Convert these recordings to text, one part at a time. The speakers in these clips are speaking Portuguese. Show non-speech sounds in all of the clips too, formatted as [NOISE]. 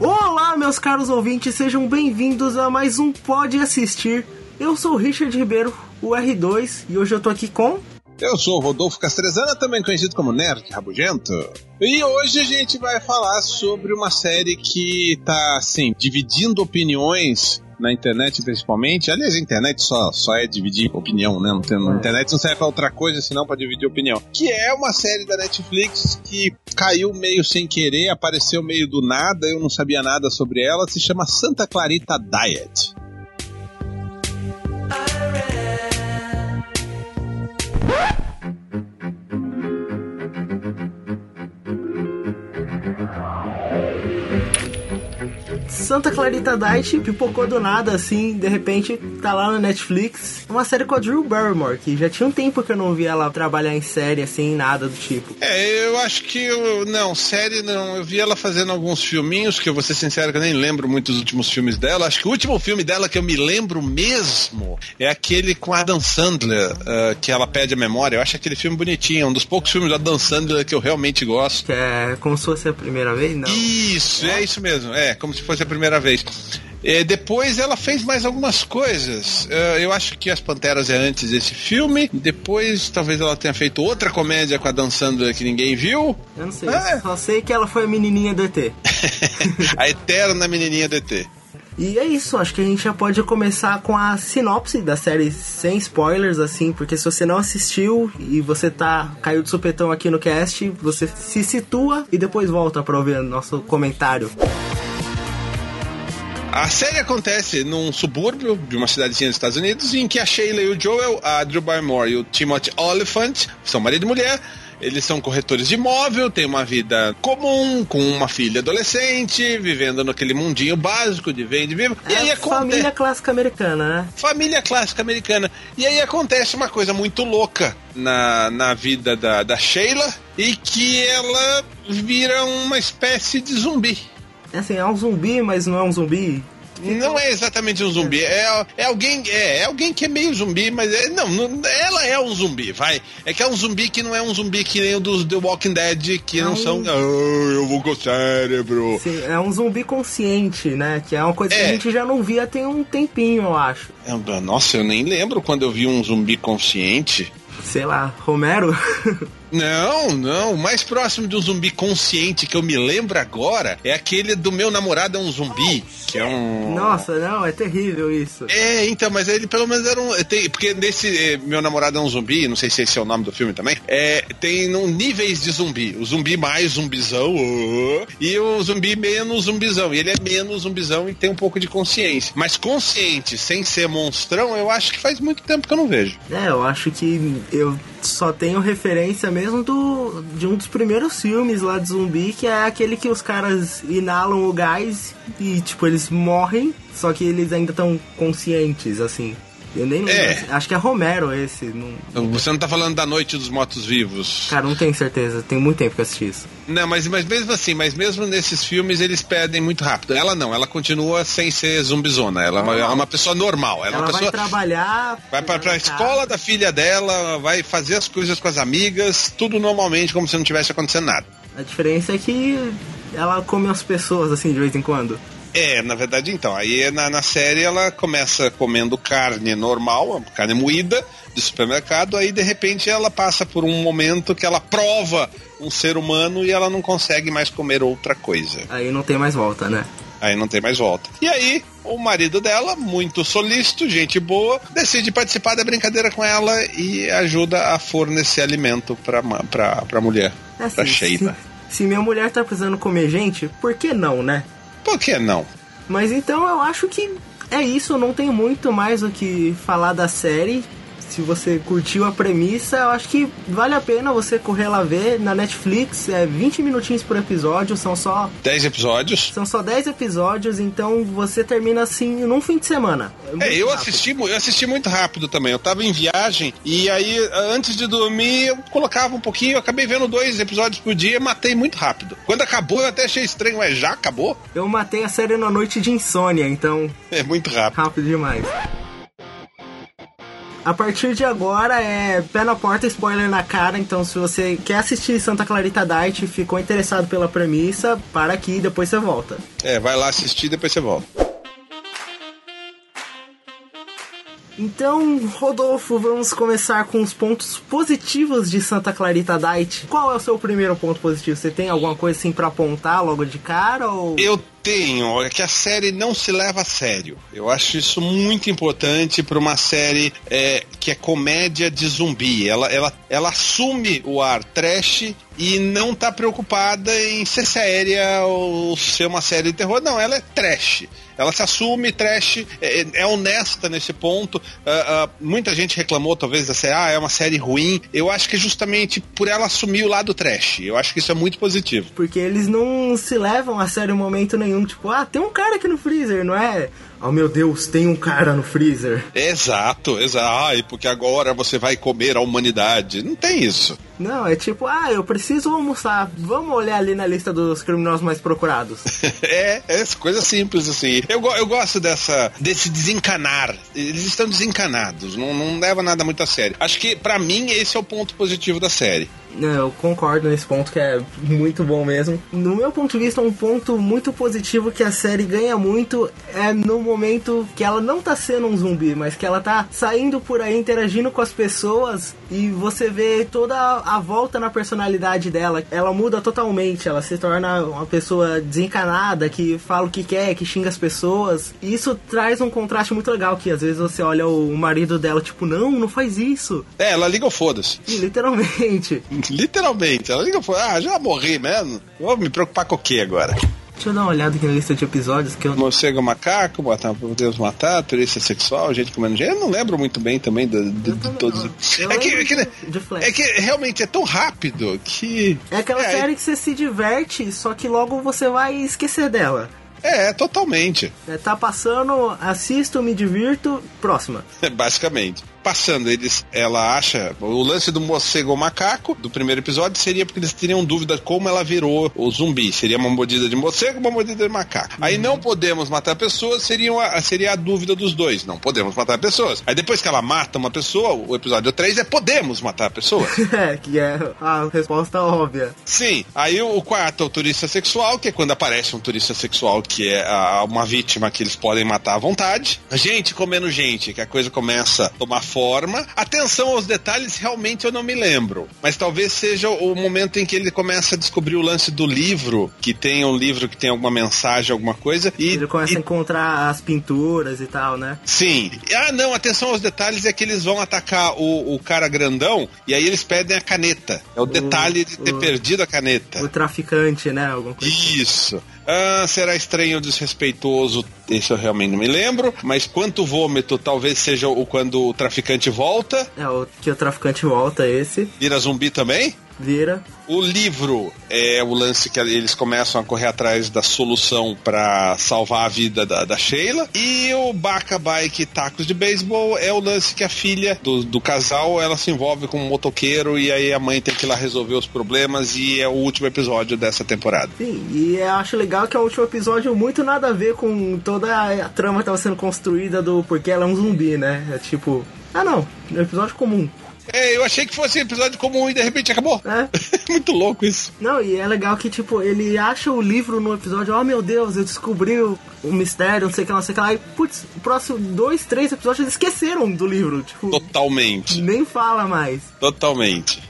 Olá, meus caros ouvintes, sejam bem-vindos a mais um Pode Assistir. Eu sou o Richard Ribeiro, o R2, e hoje eu tô aqui com. Eu sou o Rodolfo Castrezana, também conhecido como Nerd Rabugento. E hoje a gente vai falar sobre uma série que tá, assim, dividindo opiniões na internet principalmente. Aliás, a internet só, só é dividir opinião, né? Não tem, na internet não serve pra outra coisa senão pra dividir opinião. Que é uma série da Netflix que caiu meio sem querer, apareceu meio do nada, eu não sabia nada sobre ela, se chama Santa Clarita Diet. Santa Clarita Diet pipocou do nada, assim, de repente tá lá na Netflix. Uma série com a Drew Barrymore, que já tinha um tempo que eu não via ela trabalhar em série, assim, nada do tipo. É, eu acho que. Eu, não, série não. Eu vi ela fazendo alguns filminhos, que eu vou ser sincero que eu nem lembro muito dos últimos filmes dela. Acho que o último filme dela que eu me lembro mesmo é aquele com a Adam Sandler, uh, que ela pede a memória. Eu acho aquele filme bonitinho, é um dos poucos filmes da Adam Sandler que eu realmente gosto. Que é como se fosse a primeira vez, não? Isso, é isso mesmo. É, como se fosse a primeira vez. É, depois ela fez mais algumas coisas. É, eu acho que As Panteras é antes desse filme. Depois talvez ela tenha feito outra comédia com a Dan Sandler que ninguém viu. Eu não sei, É. só sei que ela foi a menininha do ET. [LAUGHS] a eterna menininha do ET. E é isso, acho que a gente já pode começar com a sinopse da série sem spoilers, assim, porque se você não assistiu e você tá caiu de supetão aqui no cast, você se situa e depois volta pra ouvir nosso comentário. A série acontece num subúrbio de uma cidadezinha dos Estados Unidos em que a Sheila e o Joel, a Drew Barrymore e o Timothy Oliphant são marido e mulher. Eles são corretores de imóvel, têm uma vida comum, com uma filha adolescente, vivendo naquele mundinho básico de vende vivo. E aí é acontece. família clássica americana, né? Família clássica americana. E aí acontece uma coisa muito louca na, na vida da, da Sheila e que ela vira uma espécie de zumbi. É assim, é um zumbi, mas não é um zumbi. Não é exatamente um zumbi, é, é alguém é, é alguém que é meio zumbi, mas é, não, não, ela é um zumbi, vai. É que é um zumbi que não é um zumbi que nem o dos The Walking Dead, que não são. Ah, eu vou com o cérebro. Sim, é um zumbi consciente, né? Que é uma coisa que É. a gente já não via tem um tempinho, eu acho. Ah, Nossa, eu nem lembro quando eu vi um zumbi consciente. Sei lá, Romero? [LAUGHS] Não, não. O mais próximo de um zumbi consciente que eu me lembro agora é aquele do meu namorado é um zumbi, que é um. Nossa, não, é terrível isso. É, então, mas ele pelo menos era um. Tem, porque nesse eh, Meu Namorado é um Zumbi, não sei se esse é o nome do filme também. É, tem um, níveis de zumbi. O zumbi mais zumbizão oh, e o zumbi menos zumbizão. E ele é menos zumbizão e tem um pouco de consciência. Mas consciente, sem ser monstrão, eu acho que faz muito tempo que eu não vejo. É, eu acho que eu só tenho referência mesmo do de um dos primeiros filmes lá de zumbi, que é aquele que os caras inalam o gás e, tipo, eles morrem, só que eles ainda estão conscientes, assim. Eu nem lembro. É. Acho que é Romero esse. Não, Você não tá falando da Noite dos Mortos Vivos. cara, não tenho certeza. Tem muito tempo que eu assisti isso. Não, mas, mas mesmo assim, mas mesmo nesses filmes eles perdem muito rápido. Ela não, ela continua sem ser zumbizona. Ela é uma, é uma pessoa normal. Ela, é Ela uma vai trabalhar. Vai pra, pra casa. escola da filha dela, vai fazer as coisas com as amigas, tudo normalmente, como se não tivesse acontecendo nada. A diferença é que ela come as pessoas, assim, de vez em quando. É, na verdade, então. Aí na, na série ela começa comendo carne normal, carne moída de supermercado, aí de repente ela passa por um momento que ela prova um ser humano e ela não consegue mais comer outra coisa. Aí não tem mais volta, né? Aí não tem mais volta. E aí, o marido dela, muito solícito, gente boa, decide participar da brincadeira com ela e ajuda a fornecer alimento pra, pra, pra mulher, É pra assim, Sheila. se, se minha mulher tá precisando comer gente, por que não, né? Por que não? Mas então eu acho que é isso, não tem muito mais o que falar da série. Se você curtiu a premissa, eu acho que vale a pena você correr lá ver na Netflix, é 20 minutinhos por episódio, são só 10 episódios. são só 10 episódios, então você termina assim num fim de semana. muito É, eu rápido. assisti, eu assisti muito rápido também. Eu tava em viagem e aí, antes de dormir, eu colocava um pouquinho. Eu acabei vendo dois episódios por dia matei muito rápido. Quando acabou, eu até achei estranho. Ué, já acabou? Eu matei a série na noite de insônia, então É muito rápido. rápido demais. A partir de agora é pé na porta, spoiler na cara. Então, se você quer assistir Santa Clarita Diet, ficou interessado pela premissa, para aqui e depois você volta. É, vai lá assistir e depois você volta. Então, Rodolfo, vamos começar com os pontos positivos de Santa Clarita Diet. Qual é o seu primeiro ponto positivo? Você tem alguma coisa assim para apontar logo de cara ou Eu tenho, é que a série não se leva a sério. Eu acho isso muito importante para uma série é, que é comédia de zumbi. Ela, ela, ela assume o ar trash e não tá preocupada em ser séria ou ser uma série de terror. Não, ela é trash. Ela se assume trash, é, é honesta nesse ponto. Ah, ah, muita gente reclamou, talvez, da série, ah, é uma série ruim. Eu acho que é justamente por ela assumir o lado trash. Eu acho que isso é muito positivo. porque eles não se levam a sério em momento nenhum, tipo, ah, tem um cara aqui no freezer, não é? Oh meu Deus, tem um cara no freezer. Exato, exato. Ai, porque agora você vai comer a humanidade. Não tem isso. Não, é tipo, ah, eu preciso almoçar. Vamos olhar ali na lista dos criminosos mais procurados. [LAUGHS] É, é coisa simples assim. Eu, eu gosto dessa desse desencanar. Eles estão desencanados, não, não leva nada muito a sério. Acho que pra mim esse é o ponto positivo da série. Eu concordo nesse ponto que é muito bom mesmo. No meu ponto de vista, um ponto muito positivo que a série ganha muito é no momento que ela não tá sendo um zumbi, mas que ela tá saindo por aí interagindo com as pessoas e você vê toda a volta na personalidade dela. Ela muda totalmente, ela se torna uma pessoa desencanada, que fala o que quer, que xinga as pessoas. E isso traz um contraste muito legal, que às vezes você olha o marido dela, tipo, não, não faz isso. É, ela liga o foda-se. Literalmente. [LAUGHS] Literalmente, ela liga o foda-se. Ah, já morri mesmo. Vou me preocupar com o que agora? Deixa eu dar uma olhada aqui na lista de episódios que eu Morcego macaco, matar, podemos matar, turista sexual, gente comendo gente. Eu não lembro muito bem também de, de- Eu de todos. É que, é, que, é que realmente é tão rápido que. É aquela É, série que você se diverte, só que logo você vai esquecer dela. É, totalmente. É, tá passando, assisto, me divirto, próxima. [LAUGHS] Basicamente. Passando, eles, ela acha. O lance do morcego macaco do primeiro episódio seria porque eles teriam dúvida como ela virou o zumbi. Seria uma mordida de morcego, uma mordida de macaco. Aí não podemos matar pessoas, seria a, seria a dúvida dos dois. Não podemos matar pessoas. Aí depois que ela mata uma pessoa, o episódio 3 é podemos matar pessoas. [LAUGHS] É, que é a resposta óbvia. Sim. Aí o, o quarto é o turista sexual, que é quando aparece um turista sexual que é a- uma vítima que eles podem matar à vontade. Gente comendo gente, que a coisa começa a tomar forma. Atenção aos detalhes, realmente eu não me lembro. Mas talvez seja o momento em que ele começa a descobrir o lance do livro, que tem um livro que tem alguma mensagem, alguma coisa. E, Ele começa e- a encontrar as pinturas e tal, né? Sim. Ah, não, atenção aos detalhes é que eles vão atacar o, o cara grandão e aí eles pedem a caneta. É o, detalhe de ter o- perdido a caneta. O traficante, né? Alguma coisa. Isso. Ah, será estranho ou desrespeitoso? Esse eu realmente não me lembro. Mas quanto vômito, talvez seja o quando o traficante volta. É, o que o traficante volta, esse, Vira zumbi também? O livro é o lance que eles começam a correr atrás da solução pra salvar a vida da, da Sheila. E o Baca Bike Tacos de Beisebol é o lance que a filha do, do casal ela se envolve com um motoqueiro e aí a mãe tem que ir lá resolver os problemas. E é o último episódio dessa temporada. Sim, e eu acho legal que é o último episódio muito nada a ver com toda a trama que tava sendo construída do porque ela é um zumbi, né? É tipo, ah não, é um episódio comum. É, eu achei que fosse um episódio comum e de repente acabou. É. [LAUGHS] Muito louco isso. Não, e é legal que, tipo, ele acha o livro no episódio, oh meu Deus, eu descobri o, o mistério, não sei o que, lá, não sei o que lá. E, putz, o próximo dois, três episódios eles esqueceram do livro. Tipo, Totalmente. nem fala mais. Totalmente.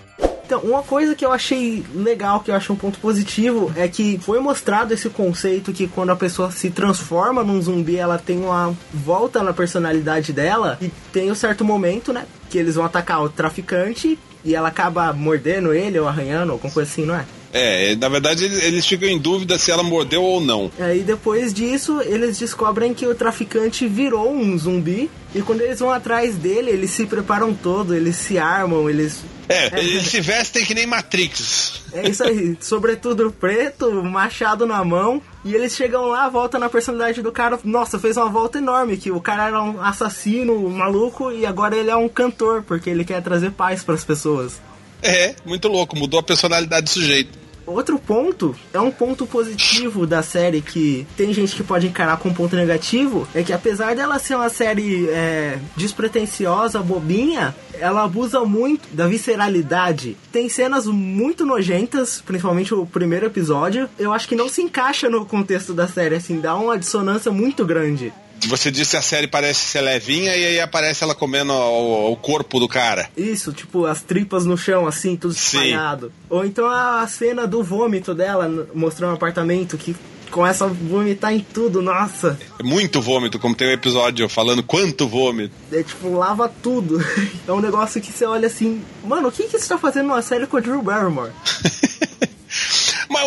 Então, uma coisa que eu achei legal, que eu achei um ponto positivo, é que foi mostrado esse conceito que quando a pessoa se transforma num zumbi, ela tem uma volta na personalidade dela e tem um certo momento, né, que eles vão atacar o traficante e ela acaba mordendo ele ou arranhando, alguma coisa assim, não é? É, na verdade eles, eles ficam em dúvida se ela mordeu ou não. Aí depois disso, eles descobrem que o traficante virou um zumbi. E quando eles vão atrás dele, eles se preparam todo, eles se armam, eles. É, eles se vestem que nem Matrix. É isso aí, sobretudo preto, machado na mão. E eles chegam lá, volta na personalidade do cara. Nossa, fez uma volta enorme. Que o cara era um assassino, um maluco, e agora ele é um cantor, porque ele quer trazer paz pras pessoas. É, muito louco, mudou a personalidade do sujeito. outro ponto, é um ponto positivo da série que tem gente que pode encarar como ponto negativo, é que apesar dela ser uma série é, despretensiosa, bobinha, ela abusa muito da visceralidade. Tem cenas muito nojentas, principalmente o primeiro episódio. Eu acho que não se encaixa no contexto da série, assim, dá uma dissonância muito grande. Você disse que a série parece ser levinha e aí aparece ela comendo o, o corpo do cara. Isso, tipo, as tripas no chão, assim, tudo espalhado. Sim. Ou então a cena do vômito dela, mostrando um apartamento que começa a vomitar em tudo, nossa. É muito vômito, como tem um episódio falando quanto vômito. É tipo, lava tudo. [LAUGHS] É um negócio que você olha assim, mano, o que, que você tá fazendo numa série com a Drew Barrymore? [LAUGHS]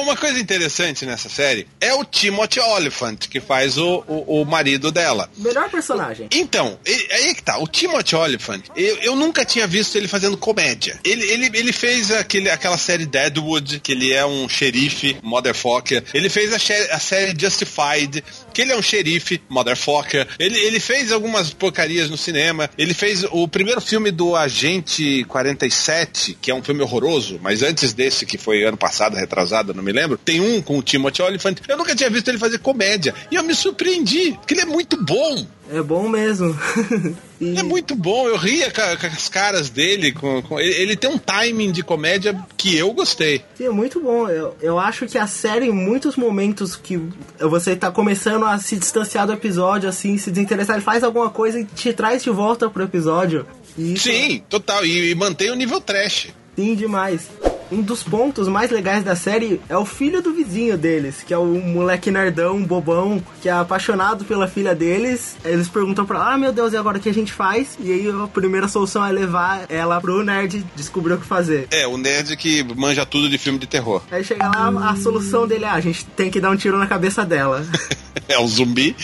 Uma coisa interessante nessa série é o Timothy Oliphant, que faz o, o, o marido dela. Melhor personagem. Então, aí que tá. O Timothy Oliphant, eu, eu nunca tinha visto ele fazendo comédia. Ele, ele, ele fez aquele, aquela série Deadwood, que ele é um xerife, motherfucker. Ele fez a, a série Justified, que ele é um xerife, motherfucker. Ele, ele fez algumas porcarias no cinema. Ele fez o primeiro filme do Agente 47, que é um filme horroroso, mas antes desse, que foi ano passado, retrasado, não me lembro, tem um com o Timothy Olyphant. Eu nunca tinha visto ele fazer comédia. E eu me surpreendi, porque ele é muito bom. É bom mesmo. [LAUGHS] e... É muito bom, eu ria com, com as caras dele. Com, com, ele, ele, tem um timing de comédia que eu gostei. Sim, é muito bom. Eu, eu acho que a série, em muitos momentos que você tá começando a se distanciar do episódio, assim, se desinteressar, ele faz alguma coisa e te traz de volta pro episódio. Sim, total. E, e mantém o nível trash. Sim, demais um dos pontos mais legais da série é o filho do vizinho deles, que é o moleque nerdão, bobão, que é apaixonado pela filha deles. Eles perguntam pra ela, ah, meu Deus, e agora o que a gente faz? E aí a primeira solução é levar ela pro nerd descobrir o que fazer. É, o nerd que manja tudo de filme de terror. Aí chega lá, a solução dele é, ah, a gente tem que dar um tiro na cabeça dela. [LAUGHS] é o zumbi.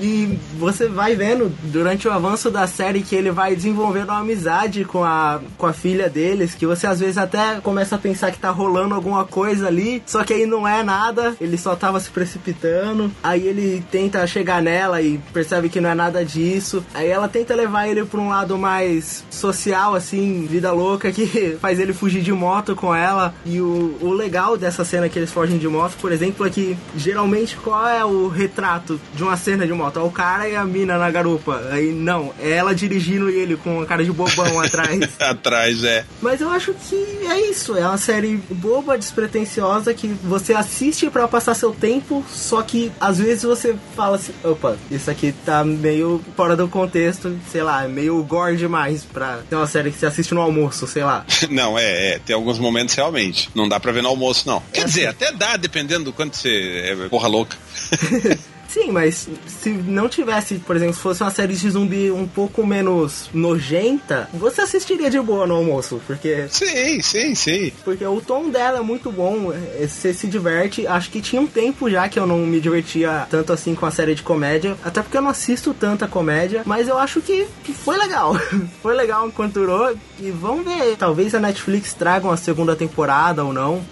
e você vai vendo durante o avanço da série que ele vai desenvolvendo uma amizade com a, com a filha deles, que você às vezes até começa a pensar que tá rolando alguma coisa ali, só que aí não é nada, ele só tava se precipitando. Aí ele tenta chegar nela e percebe que não é nada disso. Aí ela tenta levar ele pra um lado mais social, assim, vida louca, que [LAUGHS] faz ele fugir de moto com ela. E o, o legal dessa cena que eles fogem de moto, por exemplo, é que geralmente qual é o retrato de uma cena de moto? É o cara e a mina na garupa. Aí não, é ela dirigindo ele com a cara de bobão [LAUGHS] atrás. atrás, é. Mas eu acho que é isso, é uma série boba, despretensiosa que você assiste para passar seu tempo, só que às vezes você fala assim, opa, isso aqui tá meio fora do contexto, sei lá, é meio gore demais pra ter uma série que você assiste no almoço, sei lá. [LAUGHS] não, é, é, tem alguns momentos realmente, não dá pra ver no almoço não. Quer é dizer, assim. até dá, dependendo do quanto você é porra louca. [LAUGHS] Sim, mas se não tivesse, por exemplo, se fosse uma série de zumbi um pouco menos nojenta, você assistiria de boa no almoço, porque. Sim, sim, sim. Porque o tom dela é muito bom, é, você se diverte. Acho que tinha um tempo já que eu não me divertia tanto assim com a série de comédia, até porque eu não assisto tanta comédia, mas eu acho que, que foi legal. [LAUGHS] foi legal enquanto durou. E vamos ver, talvez a Netflix traga uma segunda temporada ou não.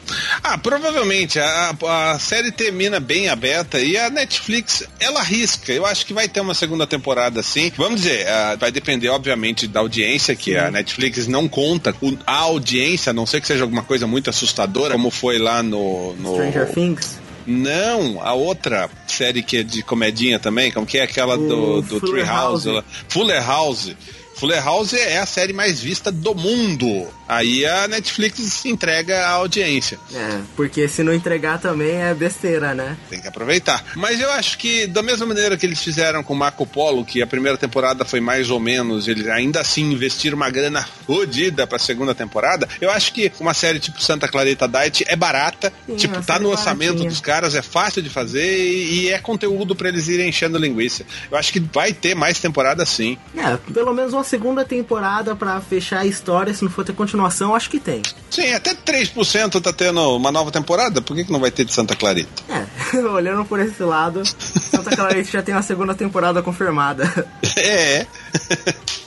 Ah, provavelmente. A, a série termina bem aberta e a Netflix, ela arrisca. Eu acho que vai ter uma segunda temporada assim. Vamos dizer, uh, vai depender, obviamente, da audiência, que Sim. a Netflix não conta a audiência, a não ser que seja alguma coisa muito assustadora, como foi lá no. no... Stranger Things? Não, a outra série que é de comedinha também, como que é aquela do, do Fuller House. Fuller House. Fuller House é a série mais vista do mundo. Aí a Netflix entrega a audiência. É, porque se não entregar também é besteira, né? Tem que aproveitar. Mas eu acho que, da mesma maneira que eles fizeram com Marco Polo, que a primeira temporada foi mais ou menos, eles ainda assim investiram uma grana fodida pra segunda temporada, eu acho que uma série tipo Santa Clarita Diet é barata, Sim, tipo, tá no orçamento baratinha. dos caras, é fácil de fazer e, e é conteúdo para eles irem enchendo linguiça. Eu acho que vai ter mais temporada sim. É, pelo menos uma segunda temporada para fechar a história, se não for ter continuação, acho que tem. Sim, até 3% tá tendo uma nova temporada, por que, que não vai ter de Santa Clarita? É, [LAUGHS] olhando por esse lado, Santa Clarita já tem uma segunda temporada confirmada. [LAUGHS] É.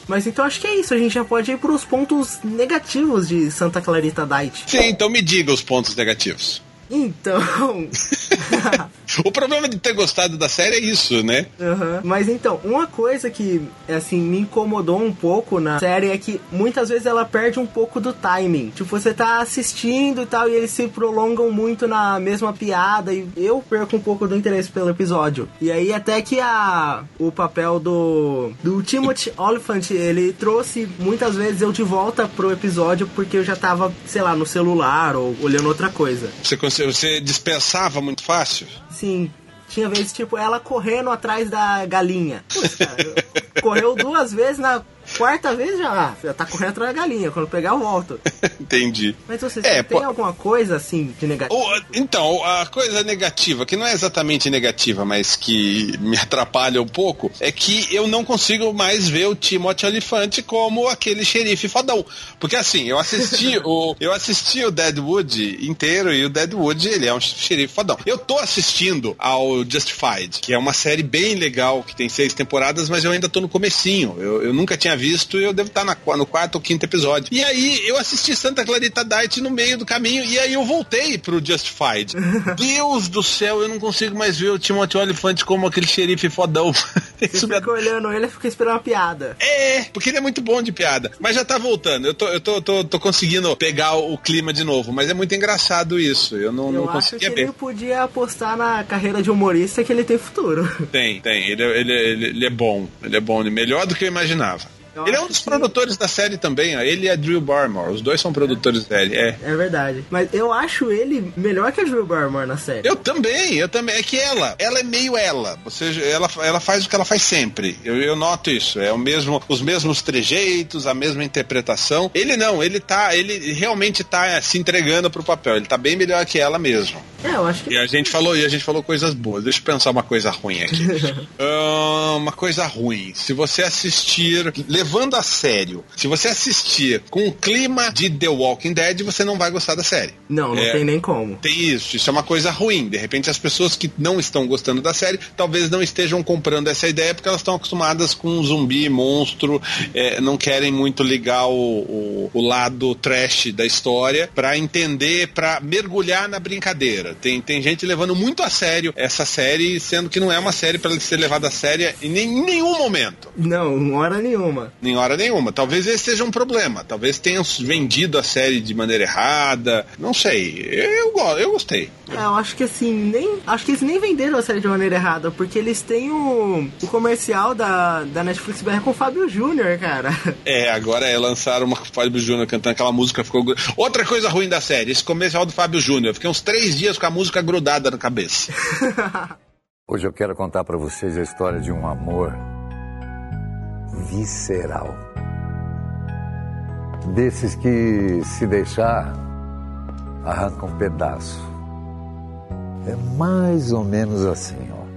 Mas então acho que é isso, a gente já pode ir pros pontos negativos de Santa Clarita Diet. Sim, então me diga os pontos negativos. Então. [LAUGHS] o problema de ter gostado da série é isso, né? Uhum. Mas então, uma coisa que, assim, me incomodou um pouco na série é que muitas vezes ela perde um pouco do timing. Tipo, você tá assistindo e tal, e eles se prolongam muito na mesma piada, e eu perco um pouco do interesse pelo episódio. E aí, até que a, o papel do, do Timothy Oliphant, ele trouxe muitas vezes eu de volta pro episódio porque eu já tava, sei lá, no celular ou olhando outra coisa. Você, você dispensava muito fácil? Sim. Tinha vezes, tipo, ela correndo atrás da galinha. Cara, correu duas vezes na Quarta vez já, já tá correndo atrás da galinha. Quando pegar, eu volto. [LAUGHS] Entendi. Mas você é, tem pô... alguma coisa assim de negativo? então, a coisa negativa, que não é exatamente negativa, mas que me atrapalha um pouco, é que eu não consigo mais ver o Timothy Olyphant como aquele xerife fodão. Porque assim, eu assisti [LAUGHS] o eu assisti o Deadwood inteiro e o Deadwood, ele é um xerife fodão. Eu tô assistindo ao Justified, que é uma série bem legal, que tem seis temporadas, mas eu ainda tô no comecinho. Eu, eu nunca tinha visto e eu devo estar na, no quarto ou quinto episódio. E aí eu assisti Santa Clarita Diet no meio do caminho e aí eu voltei pro Justified. [LAUGHS] Deus do céu, eu não consigo mais ver o Timothy Olyphant como aquele xerife fodão. [LAUGHS] Você fica olhando ele e fica esperando uma piada. É, porque ele é muito bom de piada. Mas já tá voltando. Eu tô, eu tô, tô, tô conseguindo pegar o clima de novo. Mas é muito engraçado isso. Eu não, eu não conseguia ver. Ele podia apostar na carreira de humorista que ele tem futuro. Tem, tem. Ele, ele, ele, ele é bom. Ele é bom. Melhor do que eu imaginava. Eu ele é um dos que... produtores da série também, ó. Ele e a Drew Barrymore. Os dois são produtores é. da série, é. É verdade. Mas eu acho ele melhor que a Drew Barrymore na série. Eu também, eu também. É que ela, ela é meio ela. Ou seja, ela, ela faz o que ela faz sempre. Eu, eu noto isso. É o mesmo, os mesmos trejeitos, a mesma interpretação. Ele não, ele tá, ele realmente tá se entregando pro papel. Ele tá bem melhor que ela mesmo. É, eu acho que. E a gente falou, e a gente falou coisas boas. Deixa eu pensar uma coisa ruim aqui. uh, [LAUGHS] uma coisa ruim. Se você assistir levando a sério, se você assistir com o clima de The Walking Dead, você não vai gostar da série. Não, não é, tem nem como. Tem isso, isso é uma coisa ruim. De repente, as pessoas que não estão gostando da série talvez não estejam comprando essa ideia porque elas estão acostumadas com zumbi, monstro, é, não querem muito ligar o, o, o lado trash da história para entender, para mergulhar na brincadeira. Tem, tem gente levando muito a sério essa série, sendo que não é uma série para ser levada a sério em, em nenhum momento. Não, hora nenhuma. Em hora nenhuma. Talvez esse seja um problema. Talvez tenham vendido a série de maneira errada. Não sei. Eu, eu, eu gostei. É, eu acho que assim, nem. Acho que eles nem venderam a série de maneira errada, porque eles têm o, o comercial da, da Netflix BR com o Fábio Júnior, cara. [LAUGHS] É, agora é lançaram uma Fábio Júnior cantando aquela música. ficou Outra coisa ruim da série, esse comercial do Fábio Júnior. Fiquei uns três dias com a música grudada na cabeça. [LAUGHS] Hoje eu quero contar para vocês a história de um amor visceral. Desses que, se deixar, arranca um pedaço. É mais ou menos assim, ó.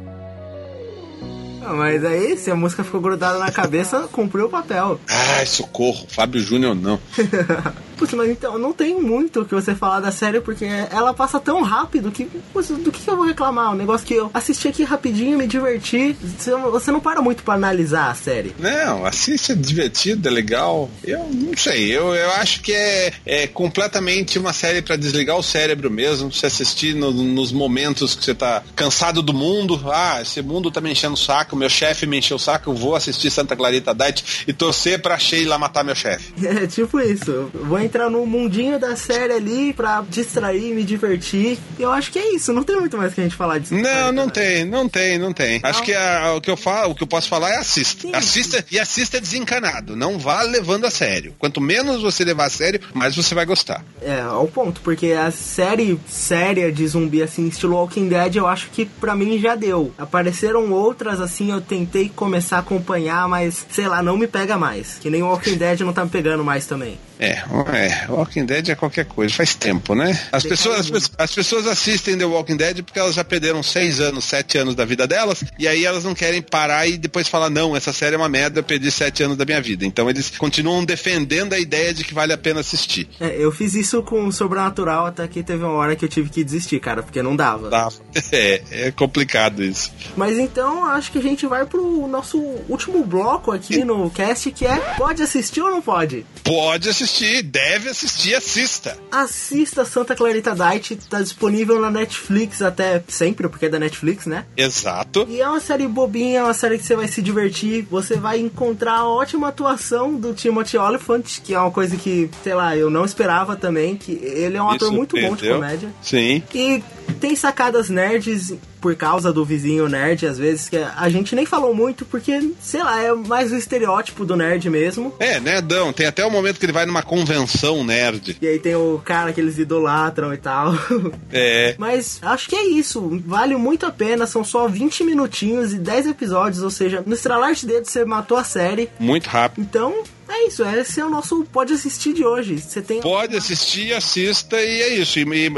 Ah, mas aí, se a música ficou grudada na cabeça, cumpriu o papel. Ai, socorro, Fábio Júnior não. [LAUGHS] Putz, mas então, não tem muito o que você falar da série, porque ela passa tão rápido que, putz, do que, eu vou reclamar? Um negócio que eu assisti aqui rapidinho, me diverti. Você não para muito para analisar a série. Não, assiste, é divertido, é legal. Eu não sei, eu, eu acho que é, é completamente uma série para desligar o cérebro mesmo, você assistir no, nos momentos que você tá cansado do mundo. Ah, esse mundo tá me enchendo o saco, meu chefe me encheu o saco, eu vou assistir Santa Clarita Diet e torcer pra Sheila matar meu chefe. [LAUGHS] É tipo isso. Vou entrar no mundinho da série ali pra distrair, me divertir. Eu acho que é isso, não tem muito mais que a gente falar disso. Não, não tem, não tem, não tem. Não. Acho que a, o que eu falo, o que eu posso falar é assista. Sim. Assista e assista desencanado. Não vá levando a sério. Quanto menos você levar a sério, mais você vai gostar. É, ao ponto, porque a série séria de zumbi assim, estilo Walking Dead, eu acho que pra mim já deu. Apareceram outras assim, eu tentei começar a acompanhar, mas sei lá, não me pega mais. Que nem o Walking Dead não tá me pegando mais também. É, é, Walking Dead é qualquer coisa, faz tempo, né? As pessoas, as, as, pessoas assistem The Walking Dead porque elas já perderam seis anos, sete anos da vida delas, e aí elas não querem parar e depois falar, não, essa série é uma merda, eu perdi sete anos da minha vida. Então eles continuam defendendo a ideia de que vale a pena assistir. É, eu fiz isso com Sobrenatural até que teve uma hora que eu tive que desistir, cara, porque não dava. Dava. [LAUGHS] É, é complicado isso. Mas então, acho que a gente vai pro nosso último bloco aqui no cast, que é pode assistir ou não pode? Pode assistir assistir, deve assistir, assista. Assista Santa Clarita Diet, tá disponível na Netflix até sempre, porque é da Netflix, né? Exato. E é uma série bobinha, é uma série que você vai se divertir, você vai encontrar a ótima atuação do Timothy Olyphant, que é uma coisa que, sei lá, eu não esperava também, que ele é um ator muito bom de comédia. Sim. E tem sacadas nerds por causa do vizinho nerd, às vezes, que a gente nem falou muito, porque, sei lá, é mais o estereótipo do nerd mesmo. É, nerdão. Tem até o momento que ele vai numa convenção nerd. E aí tem o cara que eles idolatram e tal. [LAUGHS] É. Mas acho que é isso. Vale muito a pena. São só 20 minutinhos e 10 episódios, ou seja, no estralar de dedo você matou a série. Muito rápido. Então, é isso, esse é o nosso pode assistir de hoje. Você tem Pode assistir, assista e é isso. E, e,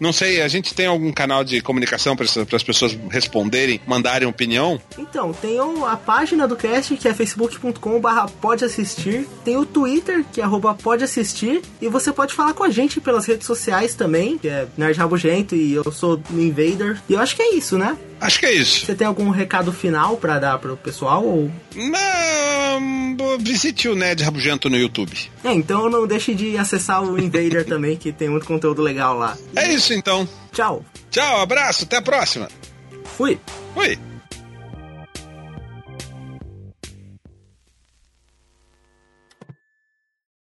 não sei, a gente tem algum canal de comunicação para as pessoas responderem, mandarem opinião? Então, tem a página do cast que é facebook.com/barra pode assistir, tem o Twitter que é arroba pode assistir e você pode falar com a gente pelas redes sociais também, que é Nerd Rabugento e eu sou Invader. E eu acho que é isso, né? Acho que é isso. Você tem algum recado final para dar pro pessoal? Ou... Não, visite o Ned Rabugento no YouTube. É, então não deixe de acessar o Invader [LAUGHS] também, que tem muito conteúdo legal lá. É isso então. Tchau. Tchau, abraço, até a próxima. Fui. Fui.